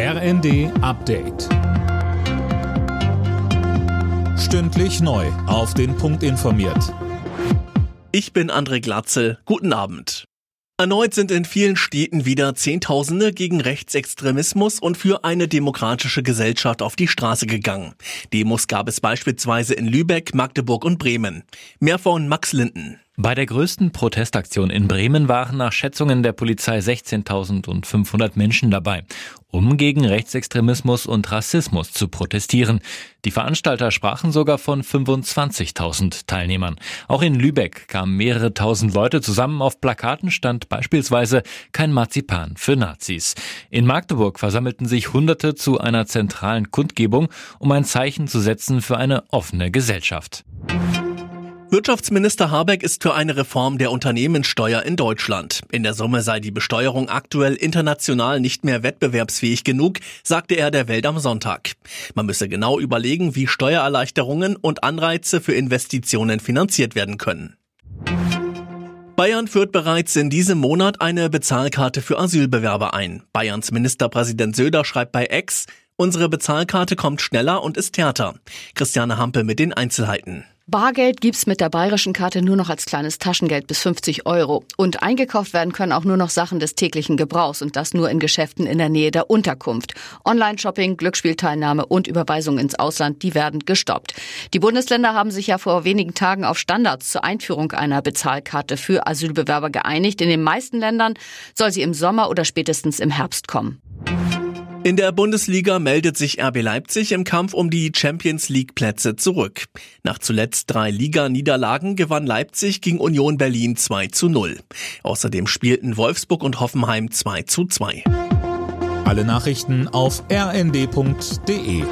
RND Update. Stündlich neu. Auf den Punkt informiert. Ich bin André Glatzel. Guten Abend. Erneut sind in vielen Städten wieder Zehntausende gegen Rechtsextremismus und für eine demokratische Gesellschaft auf die Straße gegangen. Demos gab es beispielsweise in Lübeck, Magdeburg und Bremen. Mehr von Max Linden. Bei der größten Protestaktion in Bremen waren nach Schätzungen der Polizei 16.500 Menschen dabei, um gegen Rechtsextremismus und Rassismus zu protestieren. Die Veranstalter sprachen sogar von 25.000 Teilnehmern. Auch in Lübeck kamen mehrere tausend Leute zusammen. Auf Plakaten stand beispielsweise kein Marzipan für Nazis. In Magdeburg versammelten sich Hunderte zu einer zentralen Kundgebung, um ein Zeichen zu setzen für eine offene Gesellschaft. Wirtschaftsminister Habeck ist für eine Reform der Unternehmenssteuer in Deutschland. In der Summe sei die Besteuerung aktuell international nicht mehr wettbewerbsfähig genug, sagte er der Welt am Sonntag. Man müsse genau überlegen, wie Steuererleichterungen und Anreize für Investitionen finanziert werden können. Bayern führt bereits in diesem Monat eine Bezahlkarte für Asylbewerber ein. Bayerns Ministerpräsident Söder schreibt bei Ex, unsere Bezahlkarte kommt schneller und ist härter. Christiane Hampe mit den Einzelheiten. Bargeld gibt's mit der bayerischen Karte nur noch als kleines Taschengeld bis 50 Euro. Und eingekauft werden können auch nur noch Sachen des täglichen Gebrauchs und das nur in Geschäften in der Nähe der Unterkunft. Online-Shopping, Glücksspielteilnahme und Überweisungen ins Ausland, die werden gestoppt. Die Bundesländer haben sich ja vor wenigen Tagen auf Standards zur Einführung einer Bezahlkarte für Asylbewerber geeinigt. In den meisten Ländern soll sie im Sommer oder spätestens im Herbst kommen. In der Bundesliga meldet sich RB Leipzig im Kampf um die Champions League Plätze zurück. Nach zuletzt drei Liga-Niederlagen gewann Leipzig gegen Union Berlin 2 zu 0. Außerdem spielten Wolfsburg und Hoffenheim 2 zu 2. Alle Nachrichten auf rnd.de